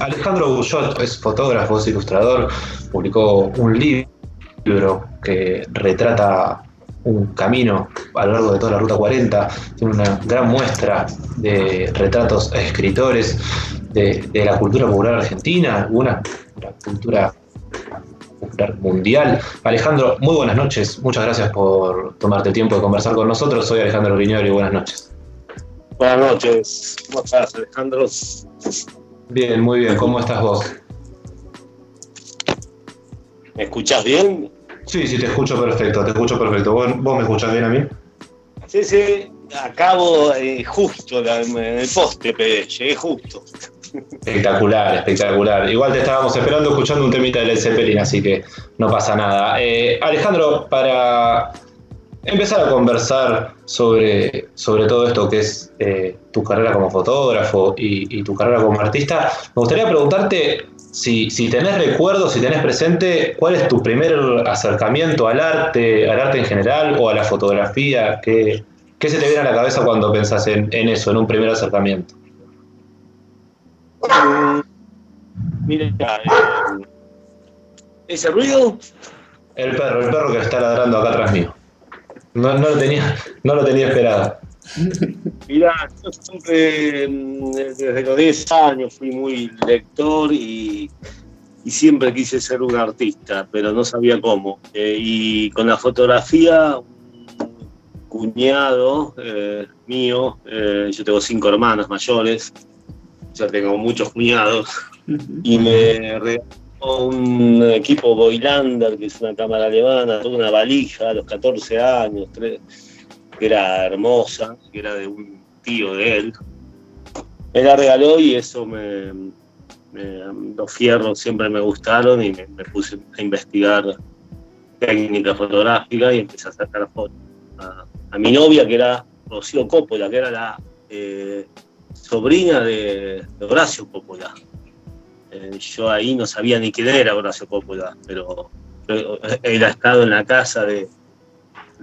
Alejandro Bullot es fotógrafo, es ilustrador, publicó un libro que retrata un camino a lo largo de toda la Ruta 40, tiene una gran muestra de retratos a escritores de, la cultura popular argentina, alguna la cultura popular mundial. Alejandro, muy buenas noches, muchas gracias por tomarte el tiempo de conversar con nosotros. Soy Alejandro y buenas noches. Buenas noches, ¿cómo estás Alejandro? Bien, muy bien, ¿cómo estás vos? ¿Me escuchás bien? Sí, sí, te escucho perfecto, te escucho perfecto. ¿Vos, me escuchás bien a mí? Sí, sí, acabo eh, justo en el poste, llegué justo. Espectacular, espectacular. Igual te estábamos esperando escuchando un temita del Zeppelin, así que no pasa nada. Eh, Alejandro, para empezar a conversar sobre, sobre todo esto que es eh, tu carrera como fotógrafo y, tu carrera como artista, me gustaría preguntarte si, si tenés recuerdos, si tenés presente, cuál es tu primer acercamiento al arte, al arte en general o a la fotografía, ¿qué, qué se te viene a la cabeza cuando pensás en, eso, en un primer acercamiento? Mm, mira, eh, ese ruido. El perro, el perro que está ladrando acá atrás mío. No, no, lo, tenía, no lo tenía esperado. Mira, yo siempre, mm, desde los 10 años, fui muy lector y, siempre quise ser un artista, pero no sabía cómo. Eh, y con la fotografía, un cuñado eh, mío, eh, yo tengo cinco hermanas mayores, ya tengo muchos cuñados, y me regaló un equipo Boylander, que es una cámara alemana, toda una valija a los 14 años, que era hermosa, que era de un tío de él. Me la regaló y eso me, los fierros siempre me gustaron y me, puse a investigar técnica fotográfica y empecé a sacar fotos. A, mi novia, que era Rocío Coppola, que era la eh, sobrina de, de Horacio Coppola. Eh, yo ahí no sabía ni quién era Horacio Coppola, pero, él ha estado en la casa de,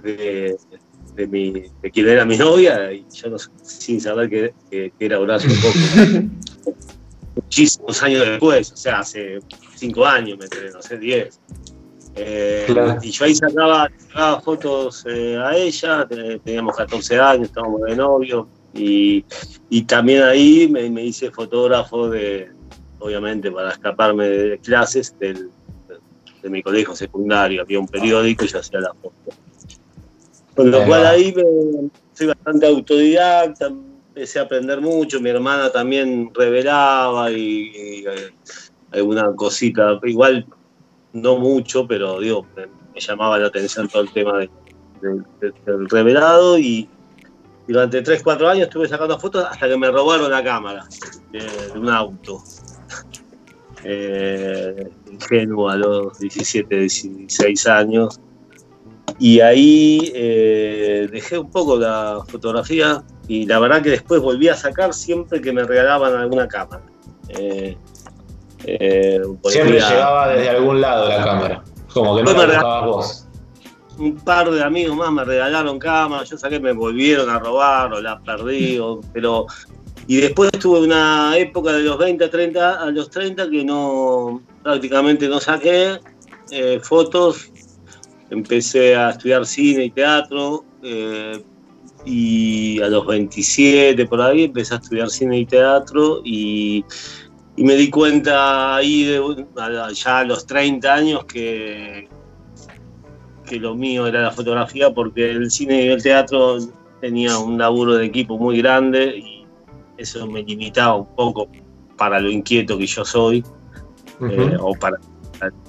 de, quien era mi novia y yo no, sin saber que, era Horacio Coppola. Muchísimos años después, o sea, hace cinco años, me enteré, no sé, diez. Eh, y yo ahí sacaba, fotos eh, a ella, teníamos 14 años, estábamos de novio, y, también ahí me hice fotógrafo de, obviamente para escaparme de clases del, de mi colegio secundario, había un periódico y yo hacía la foto. Con lo cual ahí soy bastante autodidacta, empecé a aprender mucho, mi hermana también revelaba y, eh, alguna cosita, igual no mucho, pero digo, me, llamaba la atención todo el tema del revelado y, durante 3, 4 años estuve sacando fotos hasta que me robaron la cámara de un auto eh, ingenuo a los 17, 16 años. Y ahí eh, dejé un poco la fotografía y la verdad que después volví a sacar siempre que me regalaban alguna cámara. Eh, siempre llegaba desde algún lado la cámara, como que no la vos. Un par de amigos más me regalaron cámaras, yo saqué, me volvieron a robar o la perdí, pero y después tuve una época de los 20 a 30, a los 30 que no prácticamente no saqué eh, fotos. Empecé a estudiar cine y teatro eh, y a los 27 por ahí empecé a estudiar cine y teatro y, me di cuenta ahí de, ya a los 30 años que, que lo mío era la fotografía porque el cine y el teatro tenía un laburo de equipo muy grande y eso me limitaba un poco para lo inquieto que yo soy, eh, o para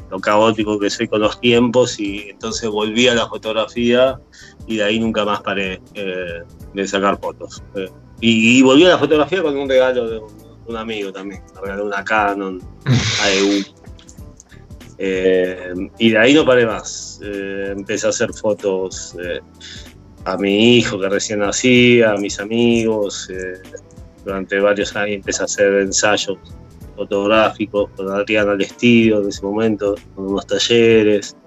lo caótico que soy con los tiempos, y entonces volví a la fotografía y de ahí nunca más paré eh, de sacar fotos. Eh, y, volví a la fotografía con un regalo de un, amigo también, me regaló una Canon AEU. y de ahí no paré más. empecé a hacer fotos a mi hijo que recién nacía, a mis amigos, durante varios años empecé a hacer ensayos fotográficos con Adriana Lestido en ese momento, con unos talleres.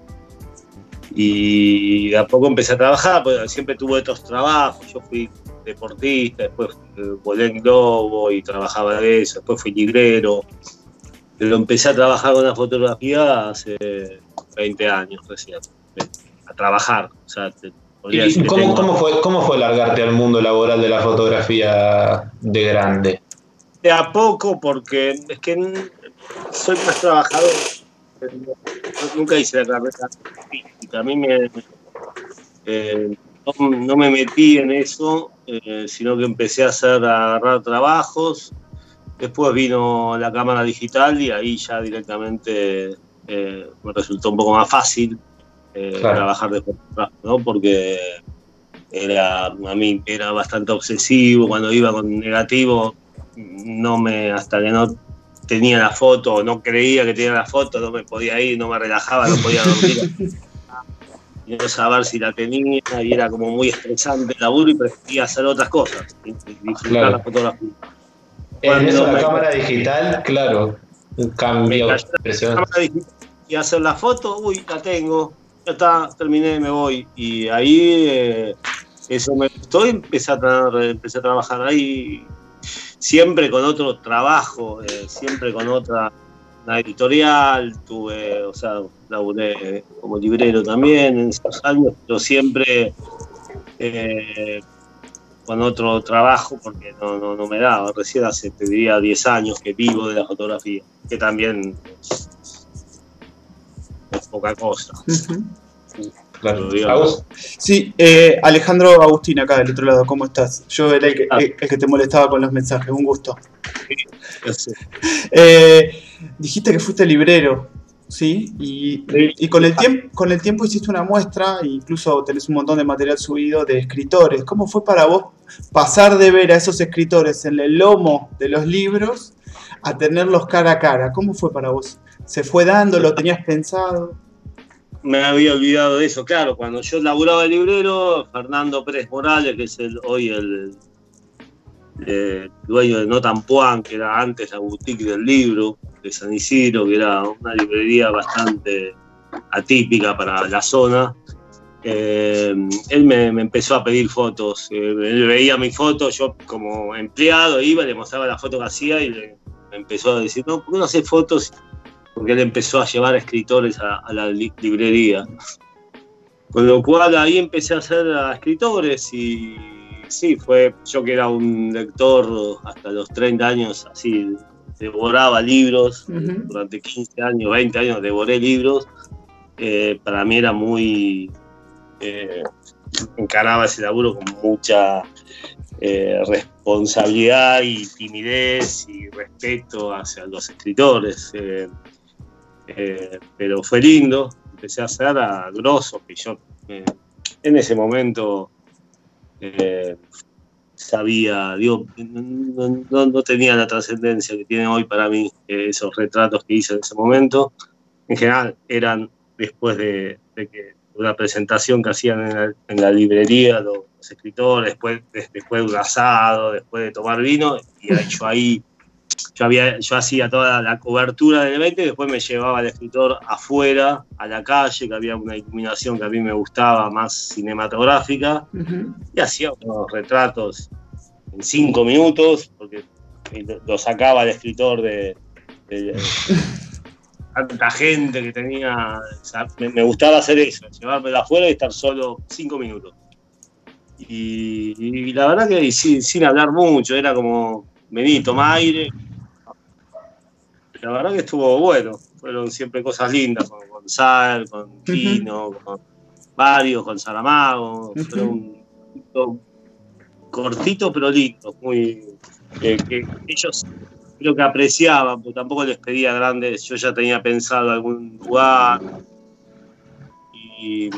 Y de a poco empecé a trabajar, porque siempre tuve estos trabajos. Yo fui deportista, después volé en globo y trabajaba de eso, después fui librero. pero empecé a trabajar con la fotografía hace 20 años recién, a trabajar. O sea, ¿Y cómo, cómo, fue, cómo fue largarte al mundo laboral de la fotografía de grande? De a poco, porque es que soy más trabajador. Nunca hice la carrera artística. A mí me, eh, no, me metí en eso, eh, sino que empecé a hacer, a agarrar trabajos. Después vino la cámara digital y ahí ya directamente eh, me resultó un poco más fácil trabajar de fotografía, ¿no? Porque era, a mí era bastante obsesivo, cuando iba con negativo, no me, hasta que no tenía la foto, no creía que tenía la foto, no me podía ir, no me relajaba, no podía dormir. y no saber si la tenía, y era como muy estresante el laburo y prefería hacer otras cosas, disfrutar la fotografía. En eso la cámara digital, claro, cambio impresionante. Y hacer la foto, uy, la tengo, ya está, terminé, me voy. Y ahí eh, eso me gustó y empecé a, a trabajar ahí siempre con otro trabajo, eh, siempre con otra editorial, tuve, o sea, laburé como librero también en esos años, pero siempre eh, con otro trabajo porque no, no, no, me daba. Recién hace, te diría, 10 años que vivo de la fotografía, que también poca cosa. Sí, eh, Alejandro Agustín, acá del otro lado, ¿cómo estás? Yo era el que, ah. el, que te molestaba con los mensajes, un gusto. Eh, dijiste que fuiste librero, ¿sí? Y, con, el tiempo, con el tiempo hiciste una muestra, e incluso tenés un montón de material subido de escritores. ¿Cómo fue para vos pasar de ver a esos escritores en el lomo de los libros a tenerlos cara a cara? ¿Cómo fue para vos? ¿Se fue dando? ¿Lo tenías pensado? me había olvidado de eso. Claro, cuando yo laburaba de librero, Fernando Pérez Morales, que es el, hoy el, eh, dueño de Notampuan, que era antes la boutique del libro, de San Isidro, que era una librería bastante atípica para la zona. Eh, él me, empezó a pedir fotos. Eh, él veía mi foto, yo como empleado iba, le mostraba la foto que hacía y le, me empezó a decir, no, ¿por qué no haces fotos porque él empezó a llevar escritores a, la librería. Con lo cual ahí empecé a hacer a escritores y sí, fue yo que era un lector hasta los 30 años, así, devoraba libros, durante 15 años, 20 años devoré libros, eh, para mí era muy... Eh, encaraba ese laburo con mucha eh, responsabilidad y timidez y respeto hacia los escritores. Eh, pero fue lindo, empecé a hacer a grosso, yo eh, en ese momento eh, sabía, digo, no, tenía la trascendencia que tiene hoy para mí esos retratos que hice en ese momento. En general eran después de, una presentación que hacían en la, librería los, escritores, después, después de un asado, después de tomar vino, y yo ahí yo, había, yo hacía toda la cobertura del evento y después me llevaba al escritor afuera, a la calle, que había una iluminación que a mí me gustaba, más cinematográfica, y hacía unos retratos en cinco minutos, porque lo sacaba el escritor de, tanta gente que tenía. me, gustaba hacer eso, llevármela afuera y estar solo cinco minutos. Y, la verdad que sin, sin hablar mucho, era como vení, toma aire, la verdad que estuvo bueno. Fueron siempre cosas lindas, con Gonzalo, con Kino, con varios, con Saramago. Fueron cortito pero lindo, muy que ellos creo que apreciaban, pero tampoco les pedía grandes. Yo ya tenía pensado algún lugar y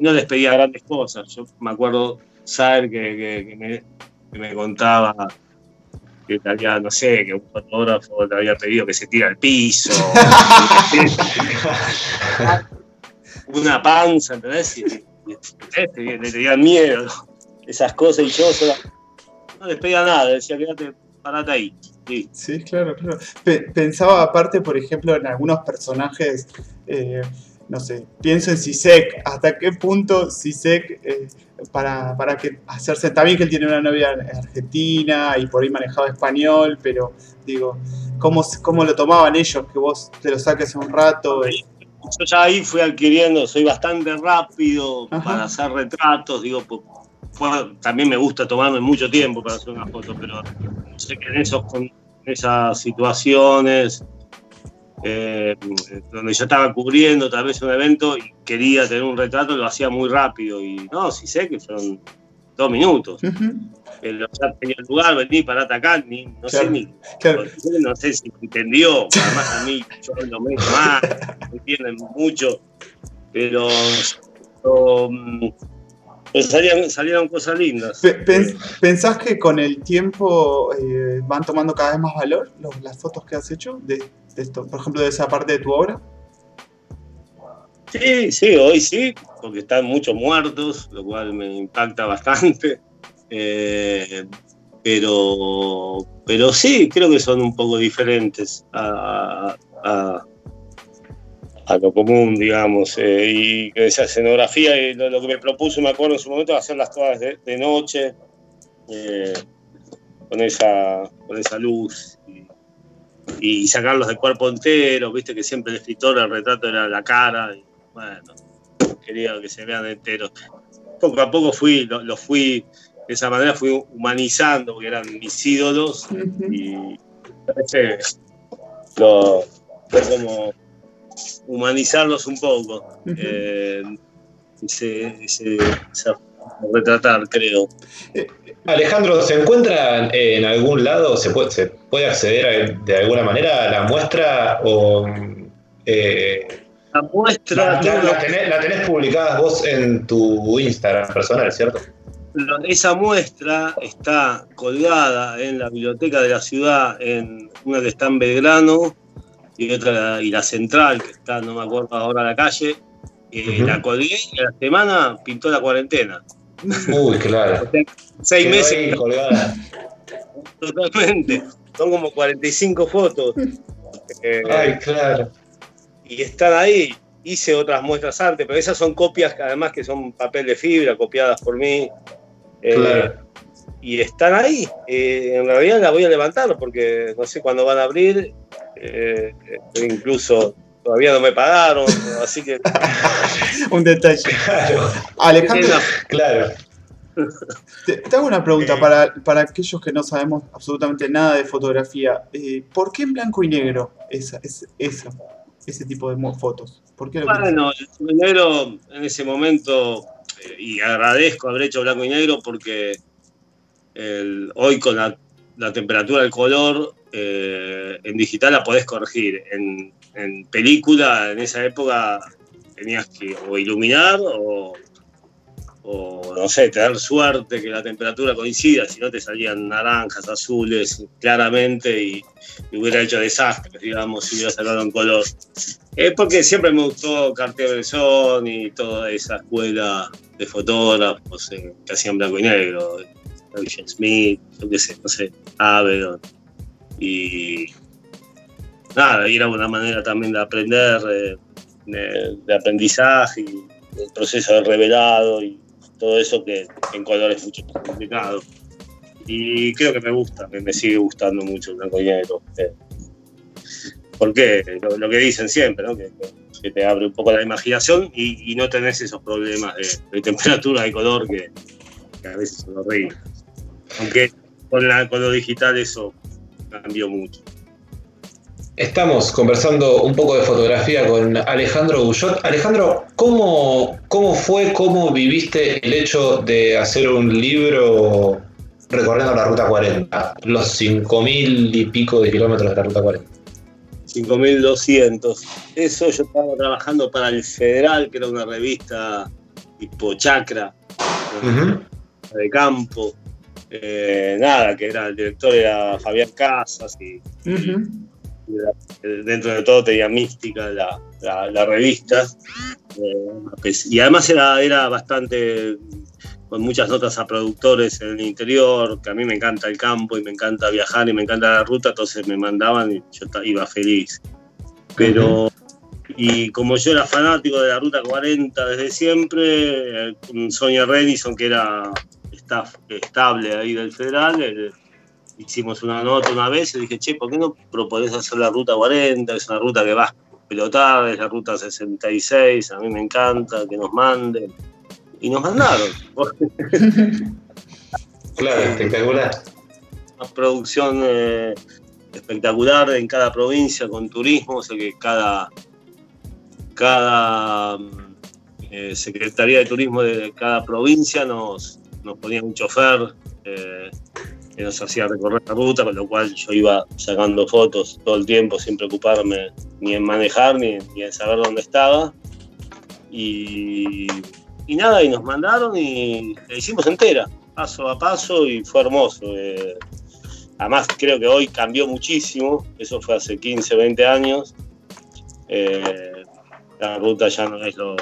no les pedía grandes cosas. Yo me acuerdo saber que, me, que me contaba que te había, no sé, que un fotógrafo te había pedido que se tire al piso. una panza, ¿entendés? Y, te, tenían miedo, esas cosas, y yo no les pedía nada, decía, quédate, parate ahí. Sí. claro, claro. Pensaba aparte, por ejemplo, en algunos personajes eh, no sé, pienso en Sisek, hasta qué punto Sisek, eh, para, para que hacerse, también que él tiene una novia argentina y por ahí manejaba español, pero digo, ¿cómo, cómo lo tomaban ellos que vos te lo saques un rato? Yo ya ahí fui adquiriendo, soy bastante rápido para hacer retratos, digo, también me gusta tomarme mucho tiempo para hacer una foto, pero sé que en, esos, en esas situaciones eh, donde yo estaba cubriendo tal vez un evento y quería tener un retrato, lo hacía muy rápido. Y no, sí sé que fueron dos minutos. Pero ya tenía el lugar, vení para atacar, ni, no sé ni. No sé si entendió, además a mí yo lo meto más, me entienden mucho, pero. Mm, salieron, cosas lindas. ¿Pensás que con el tiempo eh, van tomando cada vez más valor las fotos que has hecho? De, por ejemplo, de esa parte de tu obra. Sí, sí, hoy sí, porque están muchos muertos, lo cual me impacta bastante. Eh, pero, pero sí, creo que son un poco diferentes a, a lo común, digamos. Eh, y esa escenografía, y lo, que me propuso, me acuerdo en su momento, hacerlas todas de, noche, eh, con, esa, con esa luz. Sacarlos de cuerpo entero, viste que siempre el escritor, el retrato era la cara. Y, bueno, quería que se vean enteros. Poco a poco fui, los fui, de esa manera fui humanizando, porque eran mis ídolos. Y lo, fue como humanizarlos un poco. Eh, retratar, creo. Alejandro, ¿se encuentra en algún lado? ¿Se puede, se puede acceder de alguna manera a la muestra? O, eh, la muestra. La, tenés, publicada vos en tu Instagram personal, ¿cierto? Esa muestra está colgada en la biblioteca de la ciudad, en una que está en Belgrano, y otra y la central, que está, no me acuerdo ahora la calle, eh, la colgué y a la semana pintó la cuarentena. Uy, claro. Seis meses. Colgada. Totalmente. Son como 45 fotos. Eh, Ay, claro. Y están ahí. Hice otras muestras antes, pero esas son copias, además que son papel de fibra, copiadas por mí. Eh, claro. Y están ahí. en realidad las voy a levantar porque no sé cuándo van a abrir eh, incluso todavía no me pagaron, así que... Un detalle. Alejandro, claro. Te, hago una pregunta para, para, aquellos que no sabemos absolutamente nada de fotografía. Eh, ¿Por qué en blanco y negro esa, ese tipo de fotos? ¿Por qué bueno, el blanco y negro en ese momento, eh, y agradezco haber hecho blanco y negro porque el, hoy con la, la temperatura del color eh, en digital la podés corregir. En, película, en esa época, tenías que o iluminar o, no sé, tener suerte que la temperatura coincida, si no te salían naranjas, azules, claramente, y, hubiera hecho desastres, digamos, si hubiera salido en color. Es porque siempre me gustó Cartier-Bresson y toda esa escuela de fotógrafos eh, que hacían blanco y negro. Smith, yo qué sé, no sé, Avedon. Y nada, era una manera también de aprender, de, aprendizaje y el proceso de revelado y todo eso que en color es mucho más complicado. Y creo que me gusta, me, sigue gustando mucho el blanco y negro. Eh, porque lo, que dicen siempre, ¿no? que, te abre un poco la imaginación y, no tenés esos problemas de, temperatura, de color que, a veces son horribles. Aunque con, la, con lo digital eso cambió mucho. Estamos conversando un poco de fotografía con Alejandro Gullot. Alejandro, ¿cómo, ¿cómo fue, cómo viviste el hecho de hacer un libro recorriendo la Ruta 40? Los 5.000 y pico de kilómetros de la Ruta 40. 5.200. Eso yo estaba trabajando para el Federal, que era una revista tipo chacra, de campo. Eh, nada, que era el director era Fabián Casas y, dentro de todo tenía mística la, revista. Eh, y además era, era bastante con muchas notas a productores en el interior, que a mí me encanta el campo y me encanta viajar y me encanta la ruta, entonces me mandaban y yo iba feliz. Pero Y como yo era fanático de la Ruta 40 desde siempre, con Sonia Renison, que era staff estable ahí del Federal, eh, hicimos una nota una vez y dije, che, ¿por qué no proponés hacer la Ruta 40? Es una ruta que va a pelotar, es la Ruta 66, a mí me encanta, que nos manden. Y nos mandaron. claro, espectacular. Una producción eh, espectacular en cada provincia con turismo, o sea que cada cada eh, Secretaría de Turismo de cada provincia nos, nos ponía un chofer eh, que nos hacía recorrer la ruta, con lo cual yo iba sacando fotos todo el tiempo sin preocuparme ni en manejar ni, en saber dónde estaba. Y, nada, y nos mandaron y la hicimos entera, paso a paso, y fue hermoso. Eh, además, creo que hoy cambió muchísimo, eso fue hace 15, 20 años la ruta ya no es lo.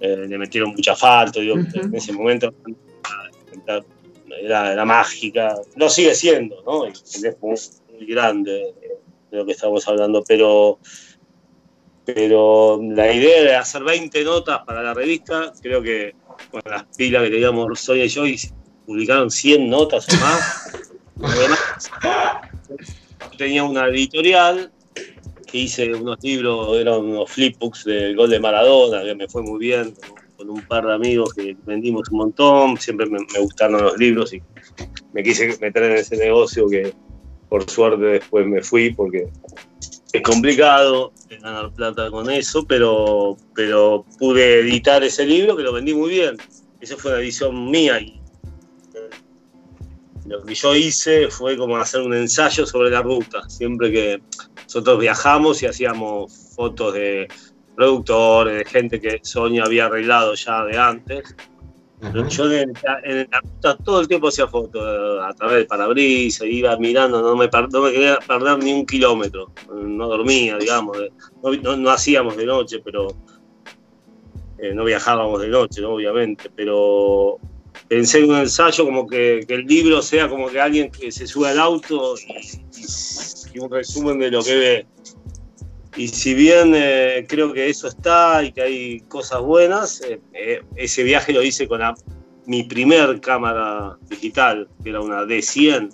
Eh, le metieron mucha asfalto, digo, en ese momento era, mágica, no sigue siendo, ¿no? Es muy, grande de lo que estamos hablando, pero pero la idea de hacer 20 notas para la revista, creo que con las pilas que teníamos Sonia y yo, publicaron 100 notas o más. Además, tenía una editorial que hice unos libros, eran unos flipbooks del gol de Maradona, que me fue muy bien, con un par de amigos que vendimos un montón, siempre me, gustaron los libros y me quise meter en ese negocio que por suerte después me fui porque es complicado ganar plata con eso, pero, pero pude editar ese libro que lo vendí muy bien. Esa fue una edición mía y lo que yo hice fue como hacer un ensayo sobre la ruta. Siempre que nosotros viajamos y hacíamos fotos de productores, de gente que Sonia había arreglado ya de antes. Yo en, la ruta todo el tiempo hacía fotos a través del parabrisas, iba mirando, no me, quería perder ni un kilómetro, no dormía, digamos, no, hacíamos de noche, pero eh, no viajábamos de noche, obviamente, pero en un ensayo como que, el libro sea como que alguien que se sube al auto y, un resumen de lo que ve. Y si bien eh, creo que eso está y que hay cosas buenas, eh, eh, ese viaje lo hice con mi primer cámara digital, que era una D100.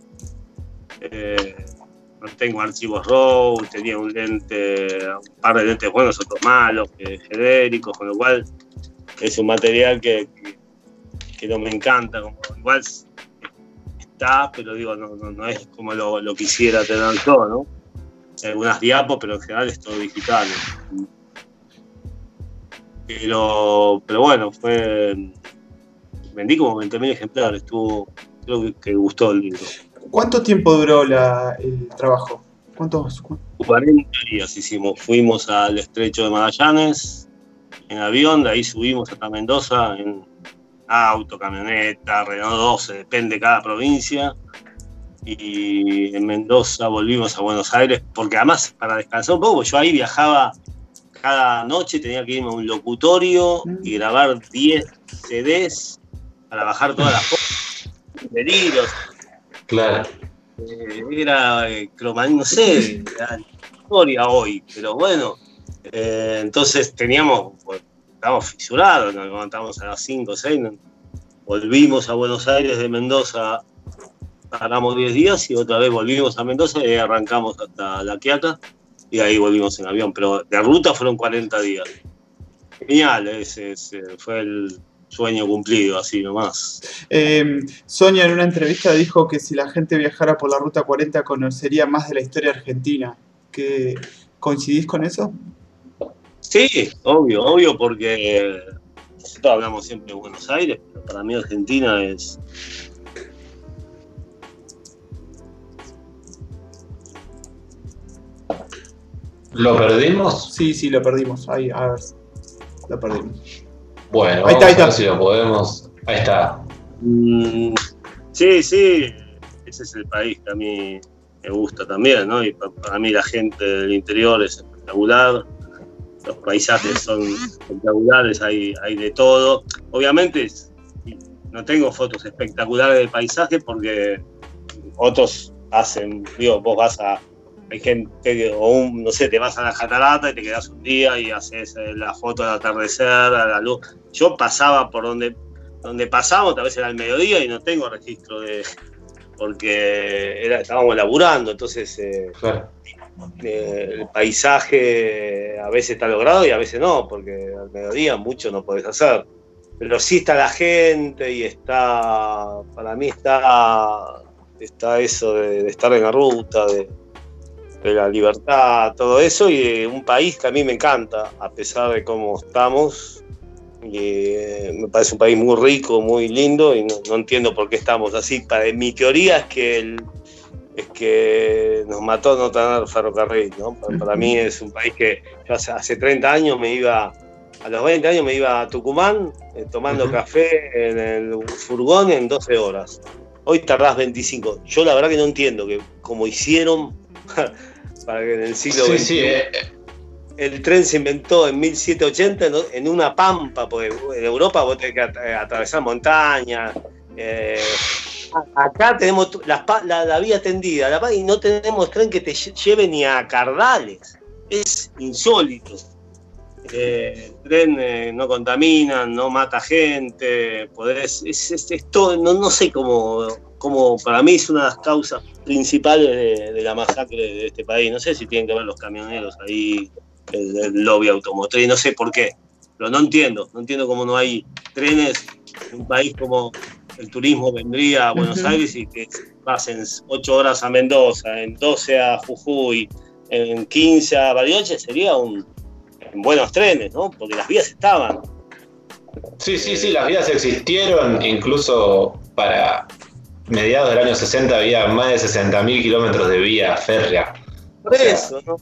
no tengo archivos RAW, tenía un lente, un par de lentes buenos, otros malos, genéricos, con lo cual es un material que no me encanta, como igual está, pero digo, no, no, es como lo, quisiera tener yo, ¿no? Algunas diapos, pero en general es todo digital. Pero, pero bueno, fue. Vendí como 20.000 ejemplares, estuvo. Creo que, gustó el libro. ¿Cuánto tiempo duró la, el trabajo? ¿Cuántos? 40 días hicimos. Fuimos al estrecho de Magallanes en avión, de ahí subimos hasta Mendoza en auto, camioneta, Renault 12, depende de cada provincia. Y en Mendoza volvimos a Buenos Aires, porque además para descansar un poco, yo ahí viajaba cada noche, tenía que irme a un locutorio y grabar 10 CDs para bajar todas las cosas. Claro. Eh, era eh, no sé, historia hoy, pero bueno. Eh, entonces teníamos, estábamos fisurados, nos levantamos a las 5 o 6, volvimos a Buenos Aires de Mendoza, paramos 10 días y otra vez volvimos a Mendoza y arrancamos hasta La Quiaca y ahí volvimos en avión, pero de ruta fueron 40 días. Genial, ese, fue el sueño cumplido, así nomás. Eh, Sonia en una entrevista dijo que si la gente viajara por la ruta 40 conocería más de la historia argentina. ¿Que, ¿Coincidís con eso? Sí, obvio, obvio, porque nosotros hablamos siempre de Buenos Aires, pero para mí Argentina es. ¿Lo perdimos? Sí, sí, lo perdimos. Ahí, a ver. Lo perdimos. Bueno, ahí está, ahí está. si lo podemos. Ahí está. Mm, sí, sí. Ese es el país que a mí me gusta también, ¿no? Y para mí la gente del interior es espectacular los paisajes son espectaculares, hay, hay de todo. Obviamente no tengo fotos espectaculares del paisaje porque otros hacen, digo, vos vas a hay gente, o un, no sé, te vas a la catarata y te quedas un día y haces eh, la foto del atardecer, a la luz. Yo pasaba por donde, donde pasamos, tal vez era el mediodía y no tengo registro de. Porque era, estábamos laburando, entonces eh, eh, el paisaje a veces está logrado y a veces no, porque al mediodía mucho no podés hacer. Pero sí está la gente y está, para mí está, está eso de estar en la ruta, de, de la libertad, todo eso, y un país que a mí me encanta, a pesar de cómo estamos. Y, eh, me parece un país muy rico, muy lindo, y no, entiendo por qué estamos así. Para, mi teoría es que, es que nos mató no tener ferrocarril. ¿no? Para, mí es un país que yo hace, hace 30 años me iba a los 20 años me iba a Tucumán eh, tomando café en el furgón en 12 horas. Hoy tardás 25. Yo la verdad que no entiendo que como hicieron para que en el siglo sí, eh, el tren se inventó en 1780 en una pampa, porque en Europa vos tenés que atravesar montañas. Eh, acá tenemos la, vía tendida y no tenemos tren que te lleve ni a Cardales. Es insólito. Eh, el tren no contamina, no mata gente, podés, es, es, todo, no, no sé cómo como para mí es una de las causas principales de, la masacre de este país. No sé si tienen que ver los camioneros ahí, el, lobby automotriz, no sé por qué, pero no entiendo, no entiendo cómo no hay trenes en un país como el turismo vendría a Buenos Aires y que pasen 8 horas a Mendoza, en 12 a Jujuy, en 15 a Bariloche, sería un en buenos trenes, ¿no? Porque las vías estaban. Sí, sí, sí, las vías existieron incluso para mediados del año 60 había más de 60.000 kilómetros de vía férrea. Por eso, ¿no?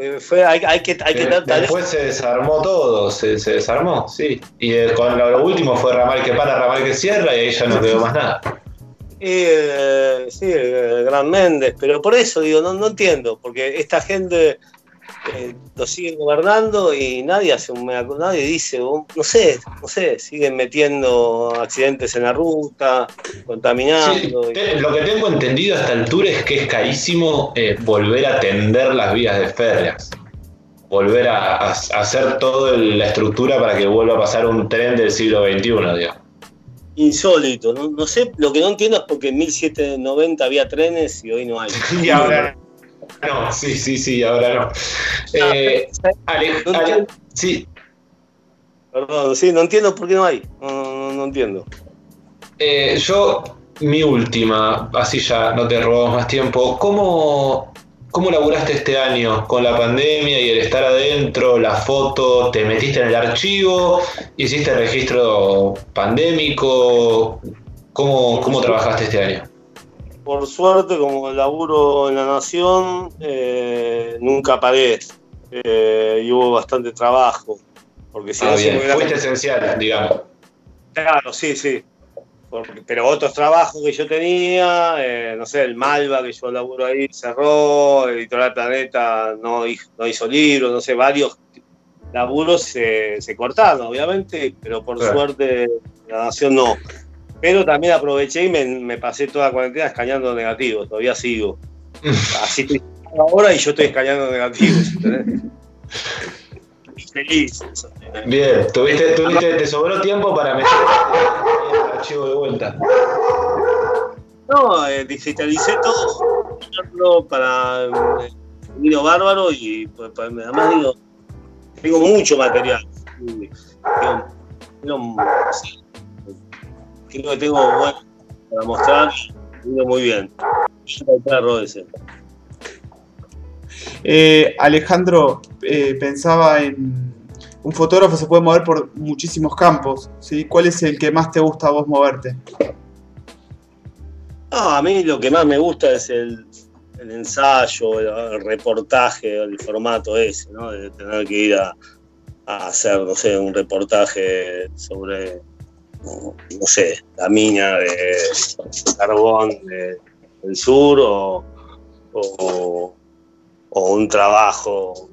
Eh, fue, hay, hay, que, hay que Después se desarmó todo, se, se desarmó, sí. Y con lo, último fue ramal que para, ramal que cierra y ahí ya no quedó más nada. Eh, sí, el Gran Méndez, pero por eso digo, no, no entiendo, porque esta gente eh, lo siguen gobernando y nadie hace un nadie dice, no sé, no sé, siguen metiendo accidentes en la ruta, contaminando. lo que tengo entendido a esta altura es que es carísimo eh, volver a tender las vías de férreas. Volver a, hacer toda la estructura para que vuelva a pasar un tren del siglo XXI, digamos. Insólito, no, no sé, lo que no entiendo es porque en 1790 había trenes y hoy no hay. y ahora no, sí, sí, sí, ahora no. Eh, sí. Perdón, sí, no entiendo por qué no hay. No, entiendo. Eh, yo, mi última, así ya no te robamos más tiempo. ¿Cómo, ¿Cómo laburaste este año con la pandemia y el estar adentro, la foto? ¿Te metiste en el archivo? ¿Hiciste registro pandémico? ¿Cómo, cómo trabajaste este año? Por suerte, como laburo en la Nación, eh, nunca paré eh, y hubo bastante trabajo. Porque si ah, Fuiste esencial, digamos. Claro, sí, sí. pero otros trabajos que yo tenía, eh, no sé, el Malva que yo laburo ahí cerró, Editorial Planeta no hizo, no hizo libros, no sé, varios laburos se, cortaron, obviamente, pero por suerte la Nación no. Pero también aproveché y me, pasé toda la cuarentena escañando negativos, todavía sigo. Así estoy ahora y yo estoy escañando negativos, feliz. Bien, ¿Tuviste, tuviste, te sobró tiempo para meter el archivo de vuelta. No, eh, digitalicé todo para eh, vino bárbaro y pues, pues, además digo, tengo mucho material. Creo que tengo bueno para mostrar muy bien. El perro ese. Eh, Alejandro, eh, pensaba en. Un fotógrafo se puede mover por muchísimos campos. ¿sí? ¿Cuál es el que más te gusta a vos moverte? a mí lo que más me gusta es el, ensayo, el, reportaje, el formato ese, ¿no? De tener que ir a, a hacer, no sé, un reportaje sobre no sé, la mina de carbón del sur o, un trabajo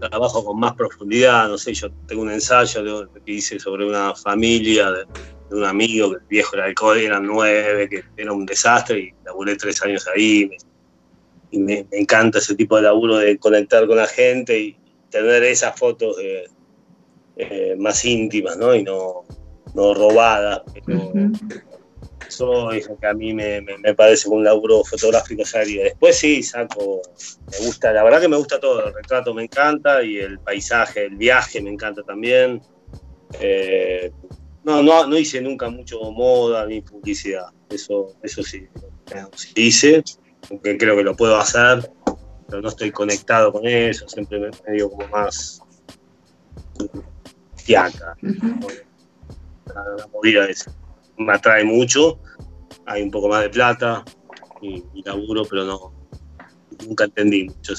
trabajo con más profundidad, no sé, yo tengo un ensayo que hice sobre una familia de, un amigo que el viejo era alcohol, eran nueve, que era un desastre y laburé tres años ahí. me, encanta ese tipo de laburo de conectar con la gente y tener esas fotos eh, más íntimas, ¿no? Y no, no robadas. Eso es lo que a mí me, parece un laburo fotográfico serio. Después sí, saco, me gusta, la verdad que me gusta todo, el retrato me encanta y el paisaje, el viaje me encanta también. Eh, no, no, no hice nunca mucho moda ni publicidad, eso, eso sí, sí hice, aunque creo que lo puedo hacer, pero no estoy conectado con eso, siempre me, digo como más la, movida esa. Me atrae mucho, hay un poco más de plata y, laburo, pero no, nunca entendí mucho